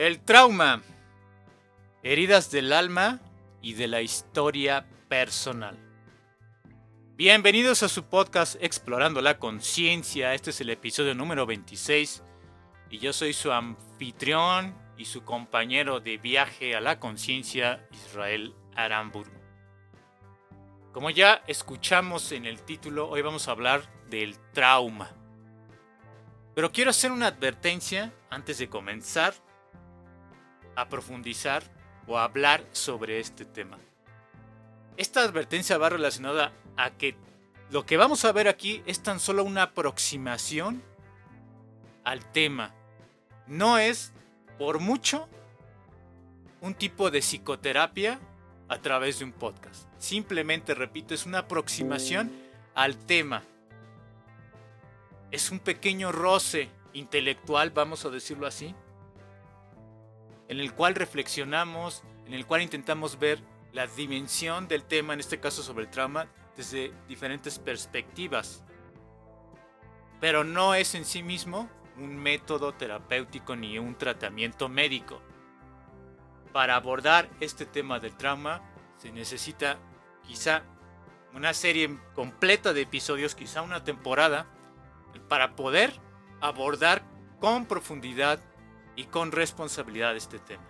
El trauma. Heridas del alma y de la historia personal. Bienvenidos a su podcast Explorando la Conciencia. Este es el episodio número 26 y yo soy su anfitrión y su compañero de viaje a la conciencia, Israel Aramburu. Como ya escuchamos en el título, hoy vamos a hablar del trauma. Pero quiero hacer una advertencia antes de comenzar a profundizar o hablar sobre este tema. Esta advertencia va relacionada a que lo que vamos a ver aquí es tan solo una aproximación al tema. No es, por mucho, un tipo de psicoterapia a través de un podcast. Simplemente, repito, es una aproximación al tema. Es un pequeño roce intelectual, vamos a decirlo así, en el cual reflexionamos, en el cual intentamos ver la dimensión del tema, en este caso sobre el trauma, desde diferentes perspectivas. Pero no es en sí mismo un método terapéutico ni un tratamiento médico. Para abordar este tema del trauma se necesita quizá una serie completa de episodios, quizá una temporada, para poder abordar con profundidad y con responsabilidad este tema.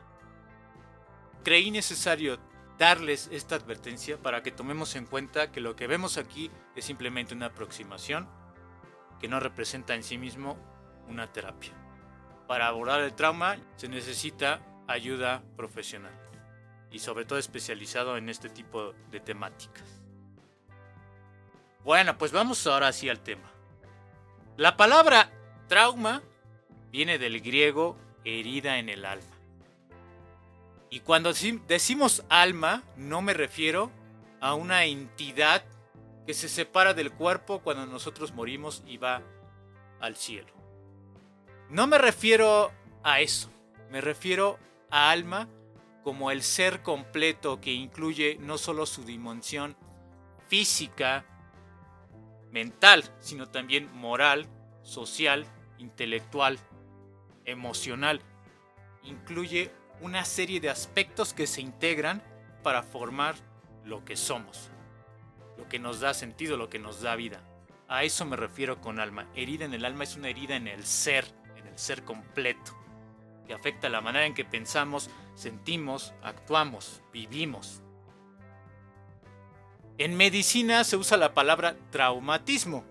Creí necesario darles esta advertencia para que tomemos en cuenta que lo que vemos aquí es simplemente una aproximación que no representa en sí mismo una terapia. Para abordar el trauma se necesita ayuda profesional y sobre todo especializado en este tipo de temáticas. Bueno, pues vamos ahora sí al tema. La palabra trauma viene del griego herida en el alma. Y cuando decimos alma, no me refiero a una entidad que se separa del cuerpo cuando nosotros morimos y va al cielo. No me refiero a eso, me refiero a alma como el ser completo que incluye no solo su dimensión física, mental, sino también moral, social, intelectual, emocional. Incluye una serie de aspectos que se integran para formar lo que somos, lo que nos da sentido, lo que nos da vida. A eso me refiero con alma. Herida en el alma es una herida en el ser, en el ser completo, que afecta la manera en que pensamos, sentimos, actuamos, vivimos. En medicina se usa la palabra traumatismo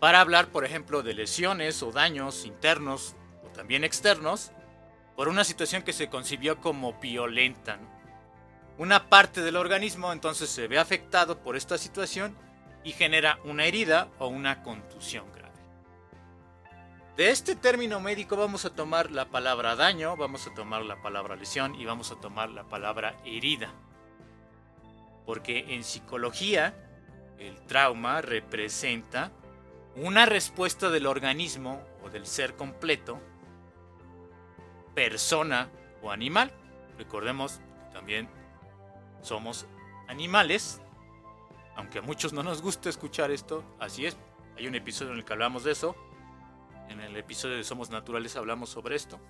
para hablar, por ejemplo, de lesiones o daños internos o también externos por una situación que se concibió como violenta. Una parte del organismo entonces se ve afectado por esta situación y genera una herida o una contusión grave. De este término médico vamos a tomar la palabra daño, vamos a tomar la palabra lesión y vamos a tomar la palabra herida. Porque en psicología el trauma representa una respuesta del organismo o del ser completo, persona o animal. Recordemos también somos animales, aunque a muchos no nos gusta escuchar esto, así es. Hay un episodio en el que hablamos de eso. En el episodio de Somos Naturales hablamos sobre esto.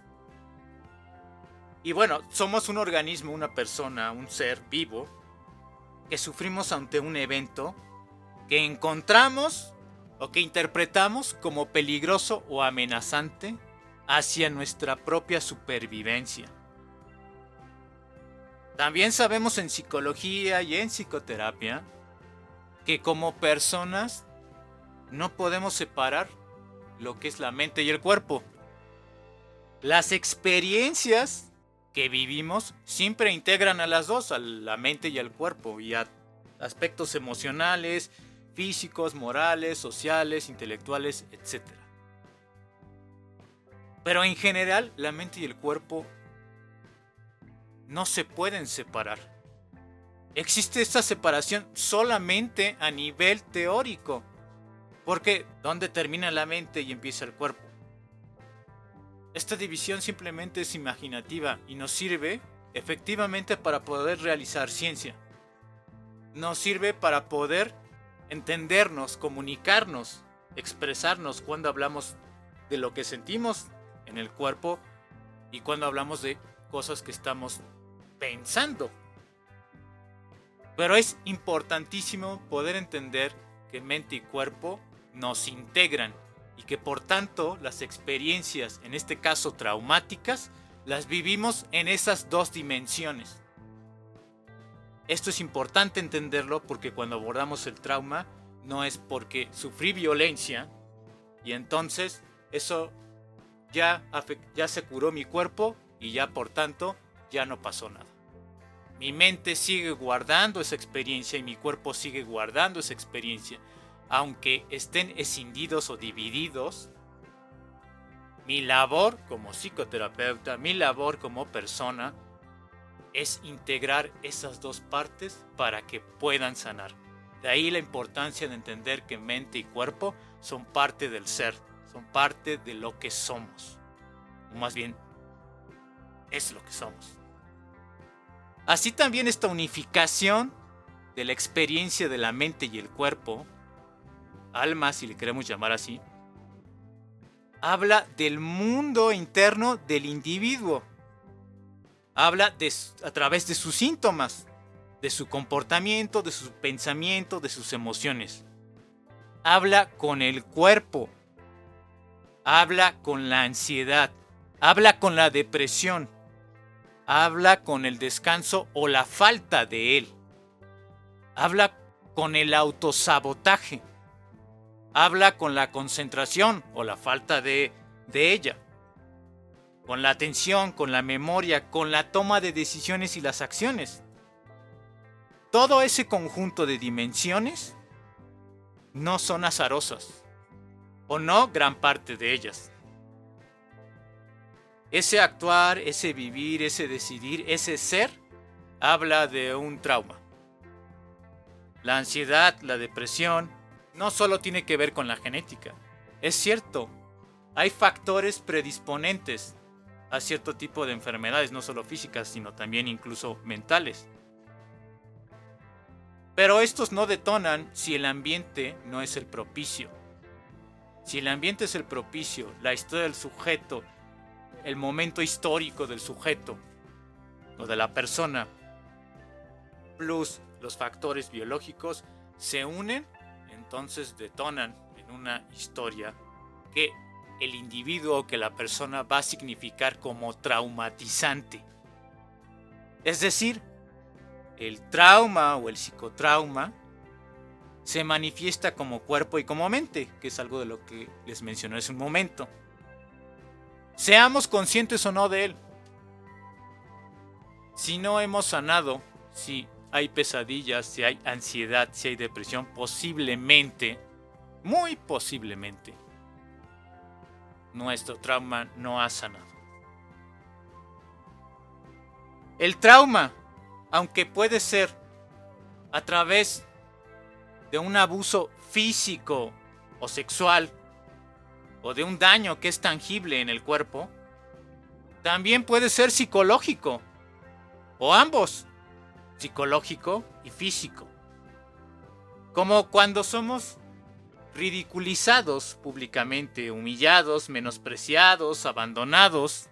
Y bueno, somos un organismo, una persona, un ser vivo, que sufrimos ante un evento que encontramos o que interpretamos como peligroso o amenazante hacia nuestra propia supervivencia. También sabemos en psicología y en psicoterapia que como personas no podemos separar lo que es la mente y el cuerpo. Las experiencias que vivimos siempre integran a las dos, a la mente y al cuerpo, y a aspectos emocionales, físicos, morales, sociales, intelectuales, etc. Pero en general la mente y el cuerpo no se pueden separar. Existe esta separación solamente a nivel teórico. Porque ¿dónde termina la mente y empieza el cuerpo? Esta división simplemente es imaginativa y nos sirve efectivamente para poder realizar ciencia. Nos sirve para poder entendernos, comunicarnos, expresarnos cuando hablamos de lo que sentimos en el cuerpo y cuando hablamos de cosas que estamos pensando. Pero es importantísimo poder entender que mente y cuerpo nos integran y que por tanto las experiencias, en este caso traumáticas, las vivimos en esas dos dimensiones. Esto es importante entenderlo porque cuando abordamos el trauma no es porque sufrí violencia y entonces eso ya, ya se curó mi cuerpo y ya por tanto ya no pasó nada. Mi mente sigue guardando esa experiencia y mi cuerpo sigue guardando esa experiencia. Aunque estén escindidos o divididos, mi labor como psicoterapeuta, mi labor como persona, es integrar esas dos partes para que puedan sanar. De ahí la importancia de entender que mente y cuerpo son parte del ser, son parte de lo que somos. O más bien, es lo que somos. Así también esta unificación de la experiencia de la mente y el cuerpo, alma si le queremos llamar así, habla del mundo interno del individuo. Habla a través de sus síntomas, de su comportamiento, de su pensamiento, de sus emociones. Habla con el cuerpo. Habla con la ansiedad. Habla con la depresión. Habla con el descanso o la falta de él. Habla con el autosabotaje. Habla con la concentración o la falta de, de ella. Con la atención, con la memoria, con la toma de decisiones y las acciones. Todo ese conjunto de dimensiones no son azarosas, o no gran parte de ellas. Ese actuar, ese vivir, ese decidir, ese ser, habla de un trauma. La ansiedad, la depresión, no solo tiene que ver con la genética. Es cierto, hay factores predisponentes a cierto tipo de enfermedades, no solo físicas, sino también incluso mentales. Pero estos no detonan si el ambiente no es el propicio. Si el ambiente es el propicio, la historia del sujeto, el momento histórico del sujeto o de la persona, plus los factores biológicos, se unen, entonces detonan en una historia que el individuo que la persona va a significar como traumatizante. Es decir, el trauma o el psicotrauma se manifiesta como cuerpo y como mente, que es algo de lo que les mencioné hace un momento. Seamos conscientes o no de él. Si no hemos sanado, si hay pesadillas, si hay ansiedad, si hay depresión, posiblemente, muy posiblemente, nuestro trauma no ha sanado. El trauma, aunque puede ser a través de un abuso físico o sexual, o de un daño que es tangible en el cuerpo, también puede ser psicológico, o ambos, psicológico y físico. Como cuando somos ridiculizados públicamente, humillados, menospreciados, abandonados.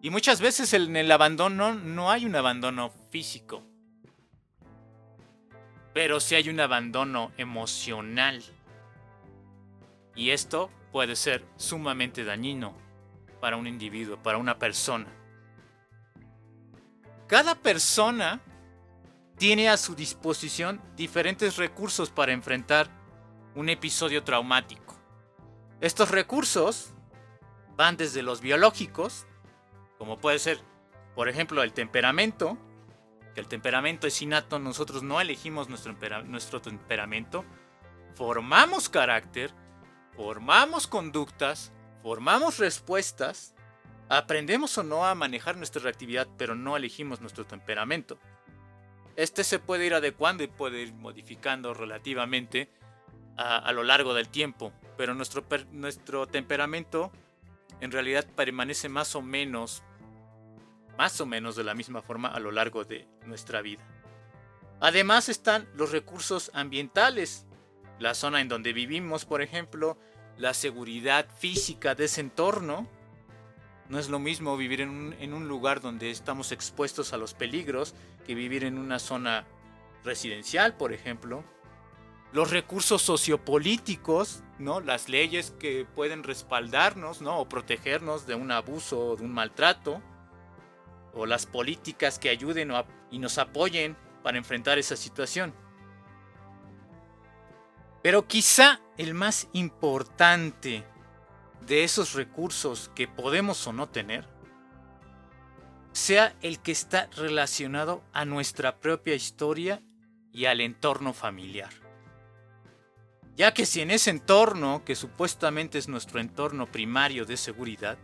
Y muchas veces en el abandono no hay un abandono físico, pero sí hay un abandono emocional. Y esto puede ser sumamente dañino para un individuo, para una persona. Cada persona tiene a su disposición diferentes recursos para enfrentar un episodio traumático. Estos recursos van desde los biológicos, como puede ser, por ejemplo, el temperamento, que el temperamento es innato, nosotros no elegimos nuestro, nuestro temperamento, formamos carácter, formamos conductas, formamos respuestas, aprendemos o no a manejar nuestra reactividad, pero no elegimos nuestro temperamento. Este se puede ir adecuando y puede ir modificando relativamente a, lo largo del tiempo, pero nuestro, nuestro temperamento en realidad permanece más o menos, más o menos de la misma forma a lo largo de nuestra vida. Además están los recursos ambientales, la zona en donde vivimos, por ejemplo, la seguridad física de ese entorno, No es lo mismo vivir en un, lugar donde estamos expuestos a los peligros que vivir en una zona residencial, por ejemplo. Los recursos sociopolíticos, ¿no? Las leyes que pueden respaldarnos, ¿no? O protegernos de un abuso o de un maltrato. O las políticas que ayuden y nos apoyen para enfrentar esa situación. Pero quizá el más importante de esos recursos que podemos o no tener sea el que está relacionado a nuestra propia historia y al entorno familiar. Ya que si en ese entorno, que supuestamente es nuestro entorno primario de seguridad,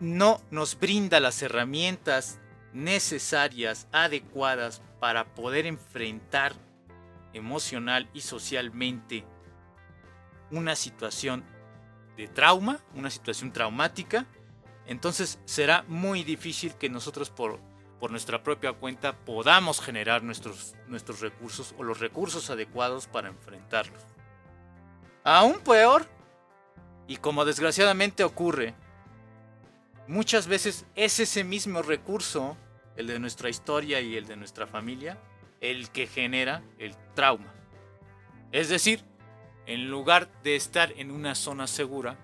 no nos brinda las herramientas necesarias, adecuadas para poder enfrentar emocional y socialmente una situación trauma, una situación traumática, entonces será muy difícil que nosotros por, por nuestra propia cuenta podamos generar nuestros, nuestros recursos o los recursos adecuados para enfrentarlos. Aún peor, y como desgraciadamente ocurre, muchas veces es ese mismo recurso, el de nuestra historia y el de nuestra familia, el que genera el trauma. Es decir, en lugar de estar en una zona segura,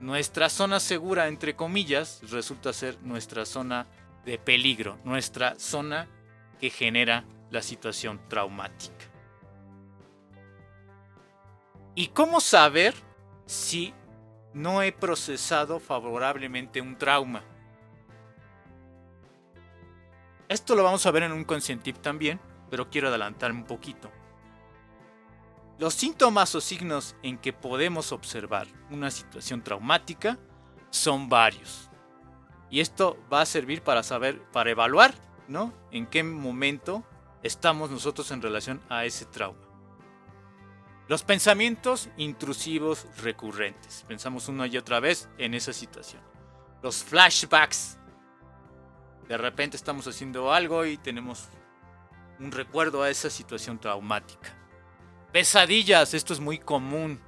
nuestra zona segura, entre comillas, resulta ser nuestra zona de peligro, nuestra zona que genera la situación traumática. ¿Y cómo saber si no he procesado favorablemente un trauma? Esto lo vamos a ver en un conscientip también, pero quiero adelantarme un poquito. Los síntomas o signos en que podemos observar una situación traumática son varios. Y esto va a servir para saber, para evaluar, ¿no? En qué momento estamos nosotros en relación a ese trauma. Los pensamientos intrusivos recurrentes. Pensamos una y otra vez en esa situación. Los flashbacks. De repente estamos haciendo algo y tenemos un recuerdo a esa situación traumática. Pesadillas, esto es muy común.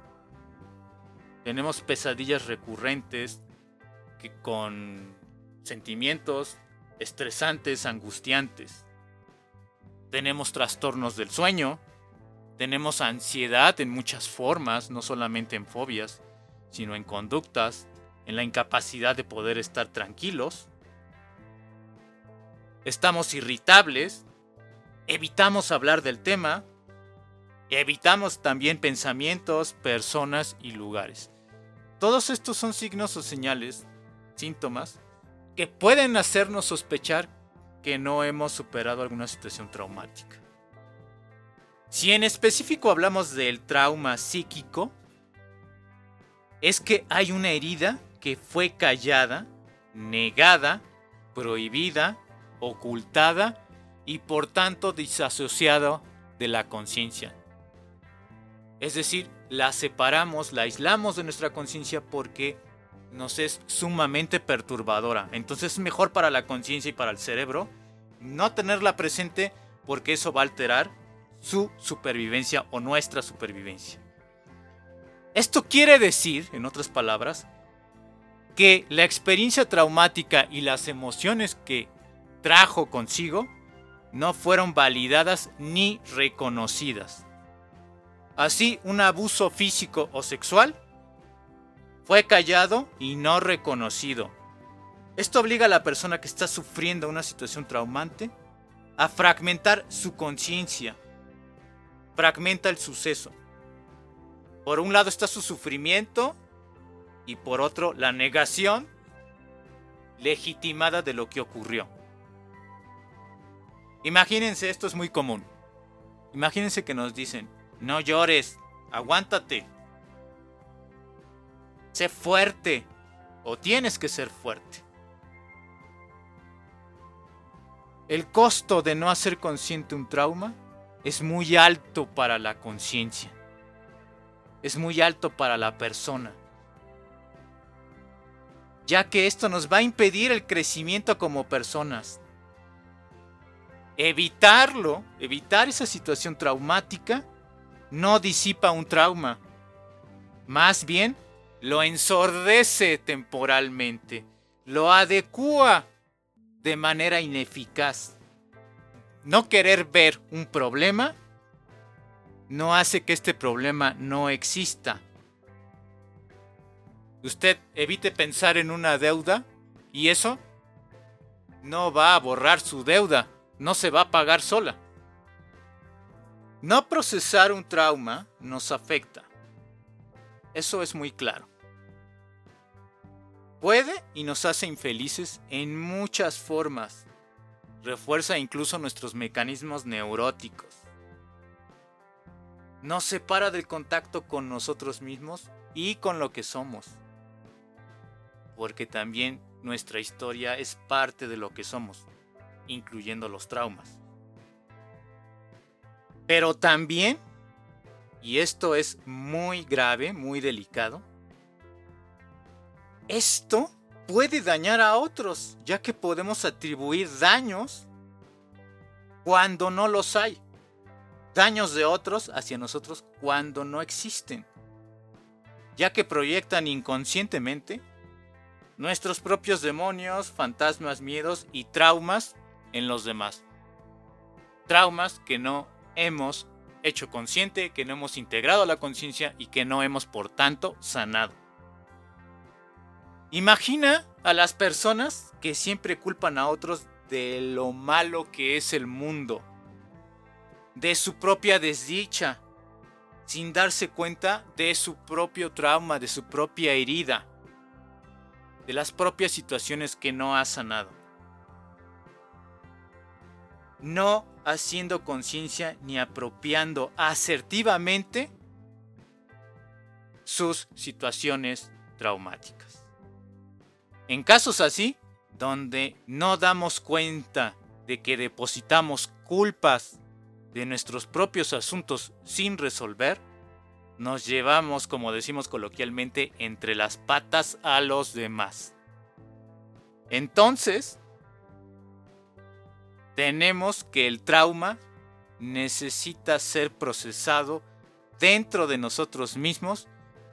Tenemos pesadillas recurrentes que con sentimientos estresantes, angustiantes. Tenemos trastornos del sueño, tenemos ansiedad en muchas formas, no solamente en fobias, sino en conductas, en la incapacidad de poder estar tranquilos. Estamos irritables, evitamos hablar del tema, evitamos también pensamientos, personas y lugares. Todos estos son signos o señales, síntomas, que pueden hacernos sospechar que no hemos superado alguna situación traumática. Si en específico hablamos del trauma psíquico, es que hay una herida que fue callada, negada, prohibida, ocultada y por tanto disasociado de la conciencia. Es decir, la separamos, la aislamos de nuestra conciencia porque nos es sumamente perturbadora. Entonces es mejor para la conciencia y para el cerebro no tenerla presente porque eso va a alterar su supervivencia o nuestra supervivencia. Esto quiere decir, en otras palabras, que la experiencia traumática y las emociones que trajo consigo no fueron validadas ni reconocidas. Así, un abuso físico o sexual fue callado y no reconocido. Esto obliga a la persona que está sufriendo una situación traumante a fragmentar su conciencia. Fragmenta el suceso. Por un lado está su sufrimiento y por otro la negación legitimada de lo que ocurrió. Imagínense, esto es muy común. Imagínense que nos dicen, no llores, aguántate. Sé fuerte o tienes que ser fuerte. El costo de no hacer consciente un trauma es muy alto para la conciencia. Es muy alto para la persona. Ya que esto nos va a impedir el crecimiento como personas evitarlo, evitar esa situación traumática, no disipa un trauma. Más bien, lo ensordece temporalmente, lo adecua de manera ineficaz. No querer ver un problema no hace que este problema no exista. Usted evite pensar en una deuda y eso no va a borrar su deuda, no se va a pagar sola. No procesar un trauma nos afecta. Eso es muy claro. Puede y nos hace infelices en muchas formas. Refuerza incluso nuestros mecanismos neuróticos. Nos separa del contacto con nosotros mismos y con lo que somos. Porque también nuestra historia es parte de lo que somos, incluyendo los traumas. Pero también, y esto es muy grave, muy delicado, esto puede dañar a otros, ya que podemos atribuir daños cuando no los hay. Daños de otros hacia nosotros cuando no existen, ya que proyectan inconscientemente nuestros propios demonios, fantasmas, miedos y traumas en los demás. Traumas que no hemos hecho consciente, que no hemos integrado la conciencia y que no hemos por tanto sanado. Imagina a las personas que siempre culpan a otros de lo malo que es el mundo, de su propia desdicha, sin darse cuenta de su propio trauma, de su propia herida, de las propias situaciones que no ha sanado. No haciendo conciencia ni apropiando asertivamente sus situaciones traumáticas. En casos así, donde no damos cuenta de que depositamos culpas de nuestros propios asuntos sin resolver, nos llevamos, como decimos coloquialmente, entre las patas a los demás. Entonces, tenemos que el trauma necesita ser procesado dentro de nosotros mismos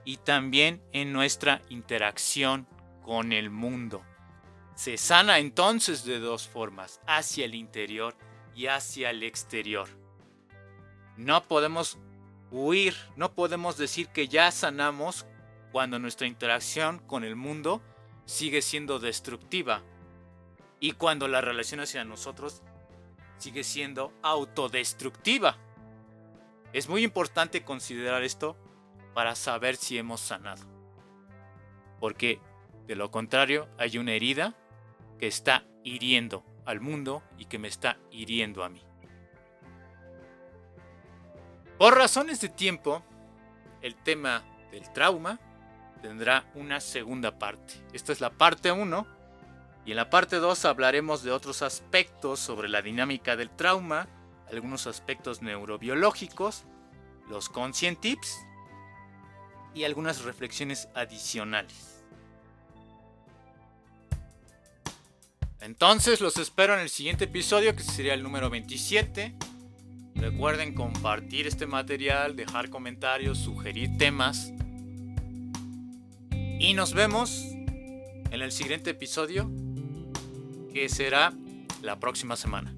y también en nuestra interacción con el mundo. Se sana entonces de dos formas, hacia el interior y hacia el exterior. No podemos huir, no podemos decir que ya sanamos cuando nuestra interacción con el mundo sigue siendo destructiva y cuando la relación hacia nosotros sigue siendo autodestructiva. Es muy importante considerar esto para saber si hemos sanado. Porque de lo contrario, hay una herida que está hiriendo al mundo y que me está hiriendo a mí. Por razones de tiempo, el tema del trauma tendrá una segunda parte. Esta es la parte 1 y en la parte 2 hablaremos de otros aspectos sobre la dinámica del trauma, algunos aspectos neurobiológicos, los conscient tips y algunas reflexiones adicionales. Entonces los espero en el siguiente episodio, que sería el número 27. Recuerden compartir este material, dejar comentarios, sugerir temas. Y nos vemos en el siguiente episodio, será la próxima semana.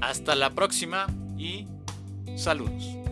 Hasta la próxima y saludos.